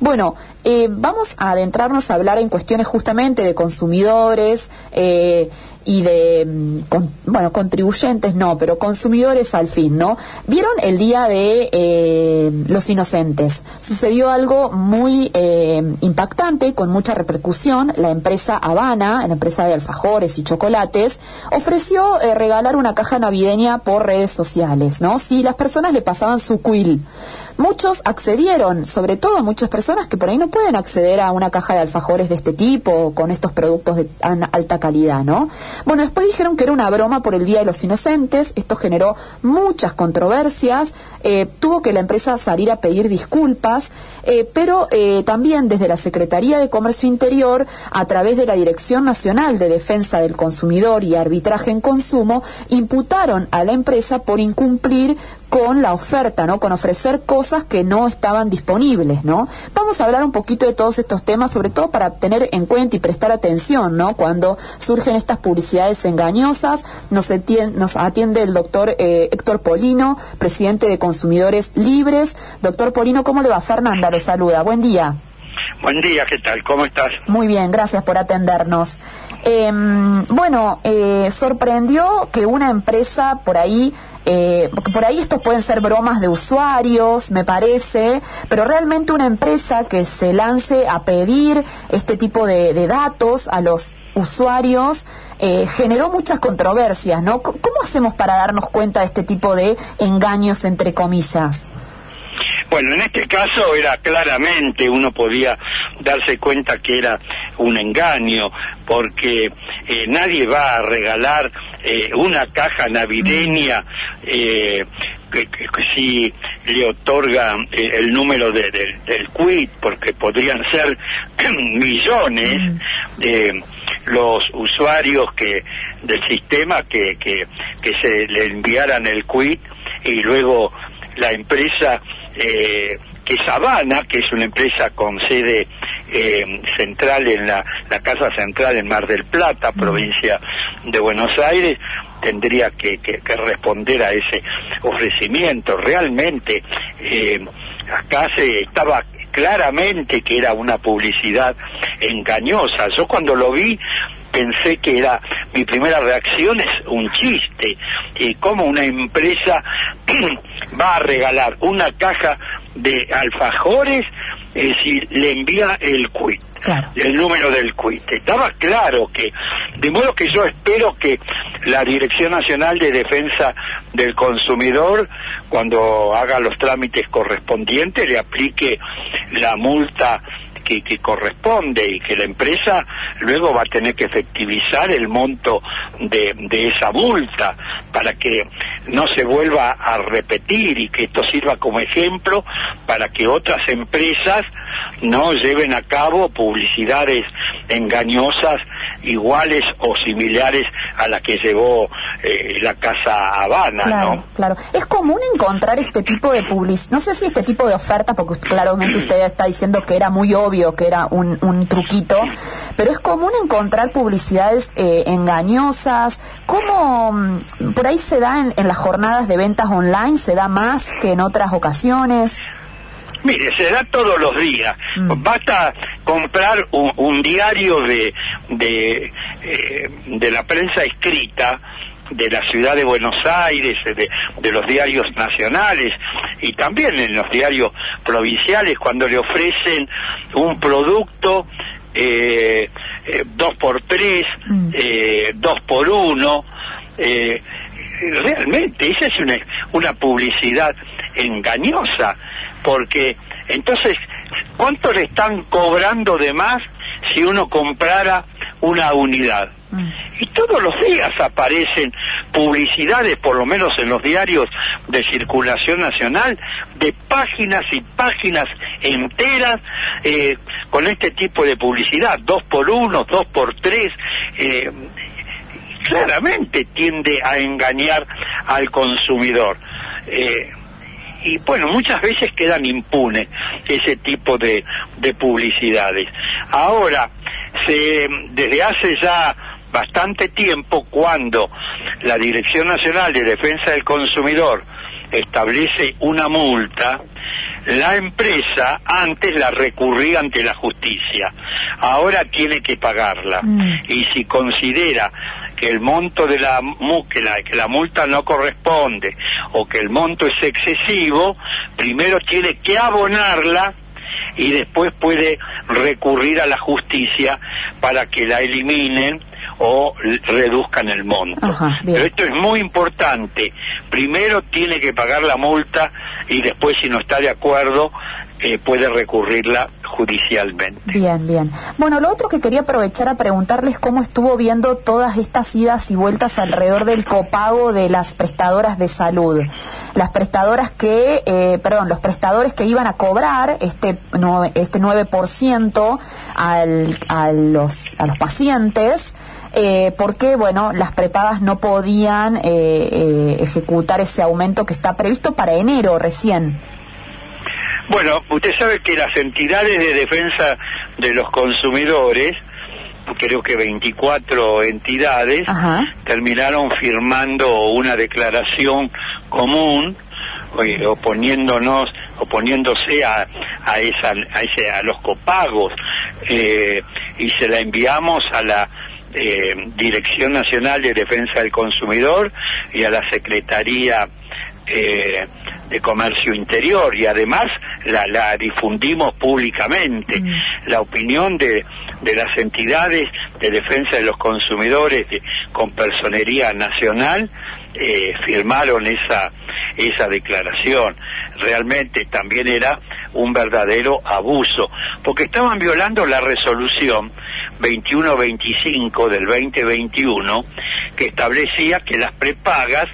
Bueno, eh, vamos a adentrarnos a hablar en cuestiones justamente de consumidores, eh, y de, mm, bueno, contribuyentes no, pero consumidores al fin, ¿no? ¿Vieron el día de eh, los inocentes? Sucedió algo muy eh, impactante, con mucha repercusión. La empresa Habana, la empresa de alfajores y chocolates, ofreció regalar una caja navideña por redes sociales, ¿no? Si las personas le pasaban su quill. Muchos accedieron, sobre todo muchas personas que por ahí no pueden acceder a una caja de alfajores de este tipo, con estos productos de alta calidad, ¿no? Bueno, después dijeron que era una broma por el Día de los Inocentes, esto generó muchas controversias, eh, tuvo que la empresa salir a pedir disculpas, eh, pero eh, también desde la Secretaría de Comercio Interior, a través de la Dirección Nacional de Defensa del Consumidor y Arbitraje en Consumo, imputaron a la empresa por incumplir con la oferta, ¿no? Con ofrecer cosas que no estaban disponibles, ¿no? Vamos a hablar un poquito de todos estos temas, sobre todo para tener en cuenta y prestar atención, ¿no? Cuando surgen estas publicidades engañosas, nos atiende, nos atiende el doctor eh, Héctor Polino, presidente de Consumidores Libres. Doctor Polino, ¿cómo le va? Fernanda lo saluda. Buen día. Buen día, ¿qué tal? ¿Cómo estás? Muy bien, gracias por atendernos. Em, bueno, eh, sorprendió que una empresa por ahí eh, por ahí estos pueden ser bromas de usuarios, me parece, pero realmente una empresa que se lance a pedir este tipo de, datos a los usuarios eh, generó muchas controversias, ¿no? ¿Cómo hacemos para darnos cuenta de este tipo de engaños, entre comillas? Bueno, en este caso era claramente, uno podía darse cuenta que era un engaño, porque eh, nadie va a regalar eh, una caja navideña eh, que, si le otorga el número del quit, porque podrían ser millones de los usuarios que del sistema que, que, que se le enviaran el quit y luego la empresa eh, que Sabana, que es una empresa con sede eh, central en la, Casa Central en Mar del Plata, provincia de Buenos Aires, tendría que, responder a ese ofrecimiento. Realmente, eh, acá se estaba claramente que era una publicidad engañosa. Yo cuando lo vi pensé que era, mi primera reacción es un chiste, y como una empresa va a regalar una caja de alfajores eh, si le envía el quit, el número del quit. Estaba claro que, de modo que yo espero que la Dirección Nacional de Defensa del Consumidor, cuando haga los trámites correspondientes, le aplique la multa que, corresponde y que la empresa luego va a tener que efectivizar el monto de, de esa multa para que no se vuelva a repetir y que esto sirva como ejemplo para que otras empresas no lleven a cabo publicidades engañosas iguales o similares a la que llevó eh, la Casa Habana, claro, Claro, es común encontrar este tipo de publicidad, no sé si este tipo de oferta, porque claramente usted está diciendo que era muy obvio, que era un, un truquito, pero es común encontrar publicidades eh, engañosas, ¿cómo mm, por ahí se da en, en las jornadas de ventas online, se da más que en otras ocasiones? Mire, se da todos los días. Mm. Basta comprar un, diario de, de, eh, de la prensa escrita de la ciudad de Buenos Aires, de, de, los diarios nacionales y también en los diarios provinciales cuando le ofrecen un producto eh, eh dos por tres, mm. eh, dos por uno. realmente esa es una, una publicidad engañosa porque entonces, ¿cuánto le están cobrando de más si uno comprara una unidad? Mm. Y todos los días aparecen publicidades, por lo menos en los diarios de circulación nacional, de páginas y páginas enteras eh, con este tipo de publicidad, dos por uno, dos por tres. Eh, claramente tiende a engañar al consumidor. Eh, y bueno, muchas veces quedan impunes ese tipo de, de publicidades. Ahora, desde hace ya bastante tiempo, cuando la Dirección Nacional de Defensa del Consumidor establece una multa, la empresa antes la recurría ante la justicia, ahora tiene que pagarla. Mm. Y si considera que el monto de la, que la, que la multa no corresponde o que el monto es excesivo, primero tiene que abonarla y después puede recurrir a la justicia para que la eliminen o reduzcan el monto. Ajá. Pero esto es muy importante. Primero tiene que pagar la multa y después si no está de acuerdo eh, puede recurrirla judicialmente. Bien, bien. Bueno, lo otro que quería aprovechar a preguntarles cómo estuvo viendo todas estas idas y vueltas alrededor del copago de las prestadoras de salud. Las prestadoras que, eh, perdón, los prestadores que iban a cobrar este, nue- este 9% al, a, los, a los pacientes. Eh, porque, bueno, las prepagas no podían eh, eh, ejecutar ese aumento que está previsto para enero recién. Bueno, usted sabe que las entidades de defensa de los consumidores, creo que 24 entidades, Ajá. terminaron firmando una declaración común eh, oponiéndonos oponiéndose a a esa a, ese, a los copagos eh, y se la enviamos a la eh, Dirección Nacional de Defensa del Consumidor y a la Secretaría eh, de Comercio Interior y además la, la difundimos públicamente. La opinión de, de las entidades de defensa de los consumidores de- con personería nacional eh, firmaron esa, esa declaración. Realmente también era un verdadero abuso, porque estaban violando la resolución 2125 del 2021 que establecía que las prepagas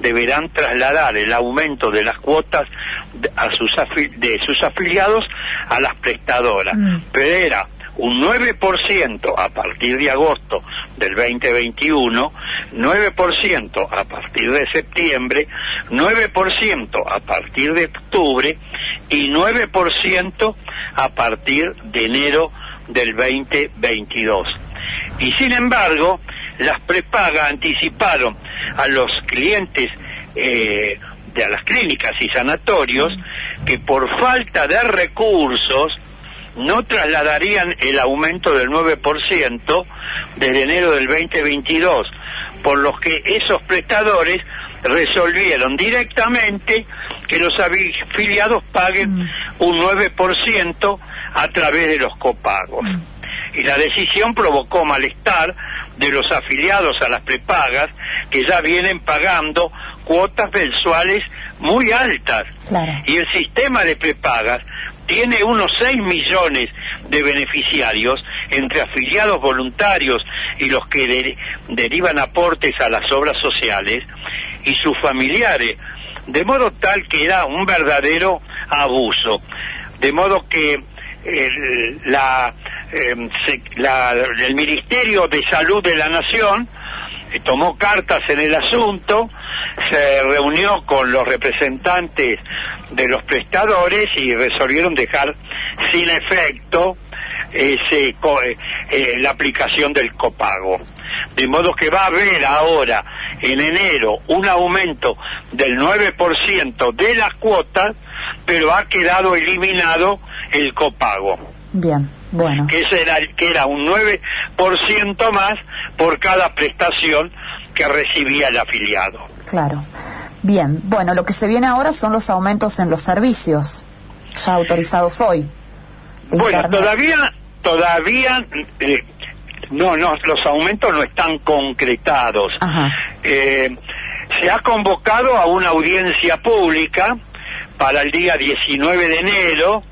deberán trasladar el aumento de las cuotas de, a sus afi- de sus afiliados a las prestadoras. Mm. Pero era un 9% a partir de agosto del 2021, 9% a partir de septiembre, 9% a partir de octubre y 9% a partir de enero del 2022. Y sin embargo, las prepagas anticiparon a los clientes eh, de a las clínicas y sanatorios que por falta de recursos no trasladarían el aumento del 9% desde enero del 2022, por lo que esos prestadores resolvieron directamente que los afiliados paguen un 9% a través de los copagos. Y la decisión provocó malestar de los afiliados a las prepagas que ya vienen pagando cuotas mensuales muy altas. Claro. Y el sistema de prepagas tiene unos 6 millones de beneficiarios entre afiliados voluntarios y los que de- derivan aportes a las obras sociales y sus familiares, de modo tal que era un verdadero abuso. De modo que el, la, em, se- la- el Ministerio de Salud de la Nación eh, tomó cartas en el asunto, se reunió con los representantes de los prestadores y resolvieron dejar sin efecto ese eh, eh, la aplicación del copago. De modo que va a haber ahora en enero un aumento del 9% de las cuotas, pero ha quedado eliminado el copago Bien, bueno. que, era, que era un 9% más por cada prestación que recibía el afiliado. Claro. Bien, bueno, lo que se viene ahora son los aumentos en los servicios, ya autorizados hoy. Bueno, Internet. todavía, todavía, eh, no, no, los aumentos no están concretados. Eh, se ha convocado a una audiencia pública para el día 19 de enero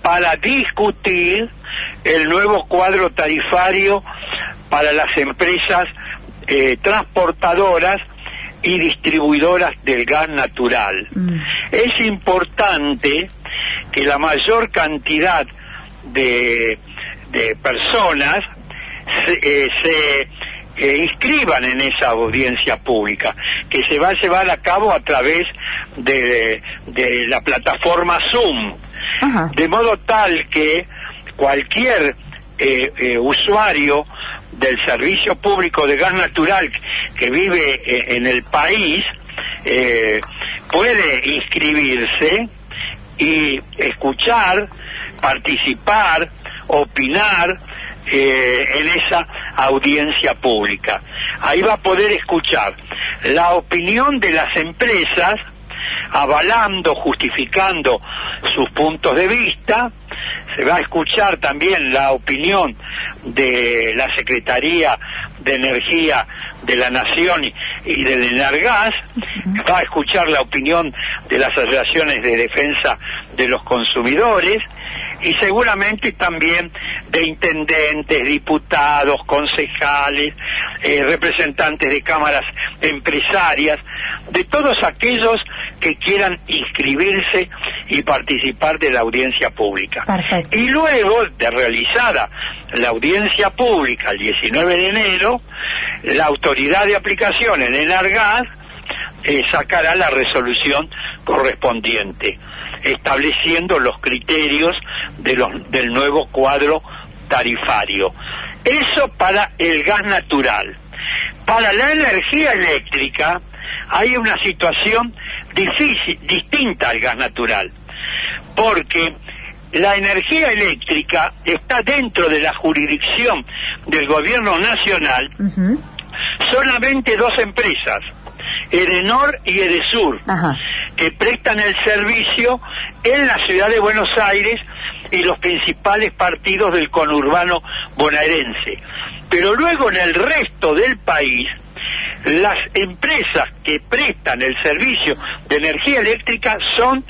para discutir el nuevo cuadro tarifario para las empresas eh, transportadoras y distribuidoras del gas natural. Mm. Es importante que la mayor cantidad de, de personas se, eh, se, eh, inscriban en esa audiencia pública, que se va a llevar a cabo a través de, de la plataforma Zoom, Ajá. de modo tal que cualquier eh, eh, usuario del servicio público de gas natural que vive eh, en el país eh, puede inscribirse y escuchar, participar, opinar eh, en esa audiencia pública. Ahí va a poder escuchar la opinión de las empresas, avalando, justificando sus puntos de vista, se va a escuchar también la opinión de la Secretaría de Energía de la Nación y, del Enargas, va a escuchar la opinión de las asociaciones de defensa de los consumidores y seguramente también de intendentes, diputados, concejales, eh, representantes de cámaras empresarias, de todos aquellos que quieran inscribirse y participar de la audiencia pública. Y luego de realizada la audiencia pública el 19 de enero, la autoridad de aplicación en el ARGAS eh, sacará la resolución correspondiente, estableciendo los criterios de los, del nuevo cuadro tarifario. Eso para el gas natural. Para la energía eléctrica hay una situación difícil, distinta al gas natural, porque la energía eléctrica está dentro de la jurisdicción del gobierno nacional solamente dos empresas, Edenor y Edesur, que prestan el servicio en la ciudad de Buenos Aires y los principales partidos del conurbano bonaerense. Pero luego en el resto del país, las empresas que prestan el servicio de energía eléctrica son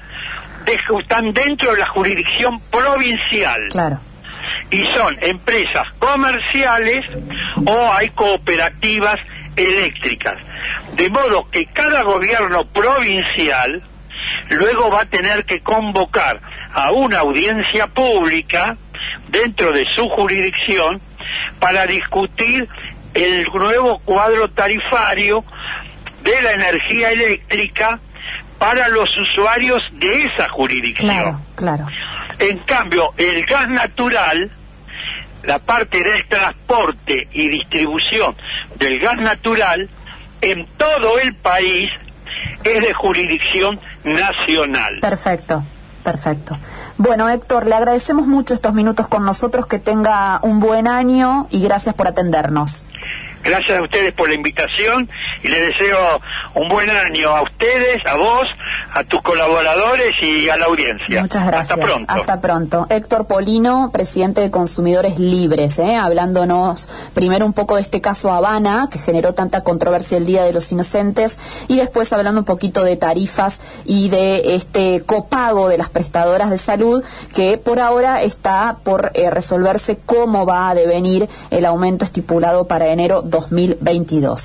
están dentro de la jurisdicción provincial. Claro. Y son empresas comerciales o hay cooperativas eléctricas. De modo que cada gobierno provincial luego va a tener que convocar a una audiencia pública dentro de su jurisdicción para discutir el nuevo cuadro tarifario de la energía eléctrica para los usuarios de esa jurisdicción. Claro, claro. En cambio, el gas natural, la parte del transporte y distribución del gas natural, en todo el país es de jurisdicción nacional. Perfecto, perfecto. Bueno, Héctor, le agradecemos mucho estos minutos con nosotros, que tenga un buen año y gracias por atendernos. Gracias a ustedes por la invitación y les deseo un buen año a ustedes, a vos, a tus colaboradores y a la audiencia. Muchas gracias. Hasta pronto. Hasta pronto. Héctor Polino, presidente de Consumidores Libres, ¿eh? hablándonos primero un poco de este caso Habana, que generó tanta controversia el Día de los Inocentes, y después hablando un poquito de tarifas y de este copago de las prestadoras de salud, que por ahora está por eh, resolverse cómo va a devenir el aumento estipulado para enero 2022.